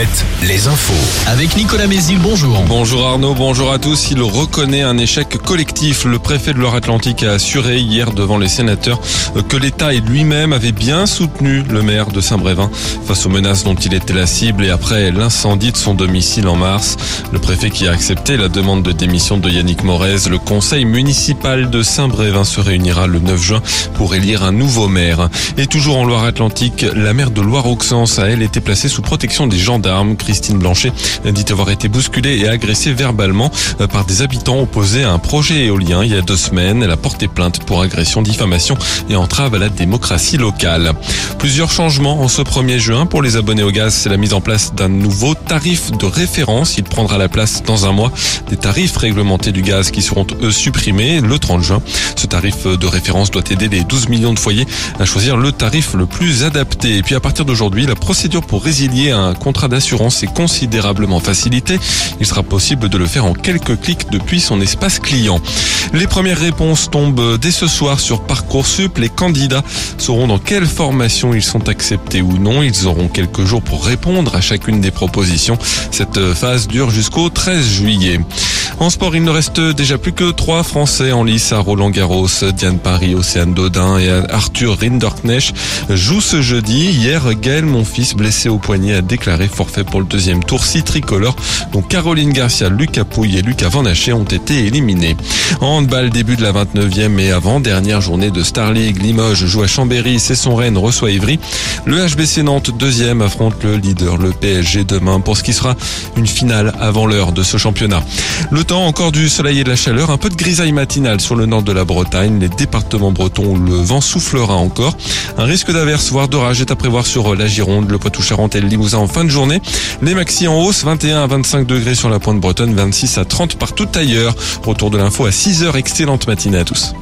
7, les infos. Avec Nicolas Mézil, bonjour. Bonjour Arnaud, bonjour à tous. Il reconnaît un échec collectif. Le préfet de Loire-Atlantique a assuré hier devant les sénateurs que l'État et lui-même avaient bien soutenu le maire de Saint-Brévin face aux menaces dont il était la cible et après l'incendie de son domicile en mars. Le préfet qui a accepté la demande de démission de Yannick Morez, le conseil municipal de Saint-Brévin se réunira le 9 juin pour élire un nouveau maire. Et toujours en Loire-Atlantique, la maire de Loire-Auxence a elle été placée sous protection des gendarmes. Christine Blanchet dit avoir été bousculée et agressée verbalement euh, par des habitants opposés à un projet éolien il y a deux semaines. Elle a porté plainte pour agression, diffamation et entrave à la démocratie locale. Plusieurs changements en ce 1er juin pour les abonnés au gaz. C'est la mise en place d'un nouveau tarif de référence. Il prendra la place dans un mois des tarifs réglementés du gaz qui seront eux supprimés le 30 juin. Ce tarif de référence doit aider les 12 millions de foyers à choisir le tarif le plus adapté. Et puis à partir d'aujourd'hui, la procédure pour résilier un contrat d'assurance est considérablement facilitée. Il sera possible de le faire en quelques clics depuis son espace client. Les premières réponses tombent dès ce soir sur Parcoursup. Les candidats sauront dans quelle formation ils sont acceptés ou non. Ils auront quelques jours pour répondre à chacune des propositions. Cette phase dure jusqu'au 13 juillet. En sport, il ne reste déjà plus que trois Français en lice à Roland Garros. Diane Paris, Océane Dodin et Arthur Rinderknecht jouent ce jeudi. Hier, Gaël, mon fils, blessé au poignet, a déclaré forfait pour le deuxième tour. Six tricolores, dont Caroline Garcia, Lucas Pouille et Lucas Van ont été éliminés. En handball, début de la 29e et avant-dernière journée de Star League. Limoges joue à Chambéry, c'est son Rennes reçoit Ivry. Le HBC Nantes, deuxième, affronte le leader, le PSG, demain pour ce qui sera une finale avant l'heure de ce championnat. Encore du soleil et de la chaleur, un peu de grisaille matinale sur le nord de la Bretagne, les départements bretons où le vent soufflera encore. Un risque d'averse, voire d'orage est à prévoir sur la Gironde, le Poitou-Charentes et le Limousin en fin de journée. Les maxi en hausse, 21 à 25 degrés sur la pointe bretonne, 26 à 30 partout ailleurs. Retour de l'info à 6 heures, excellente matinée à tous.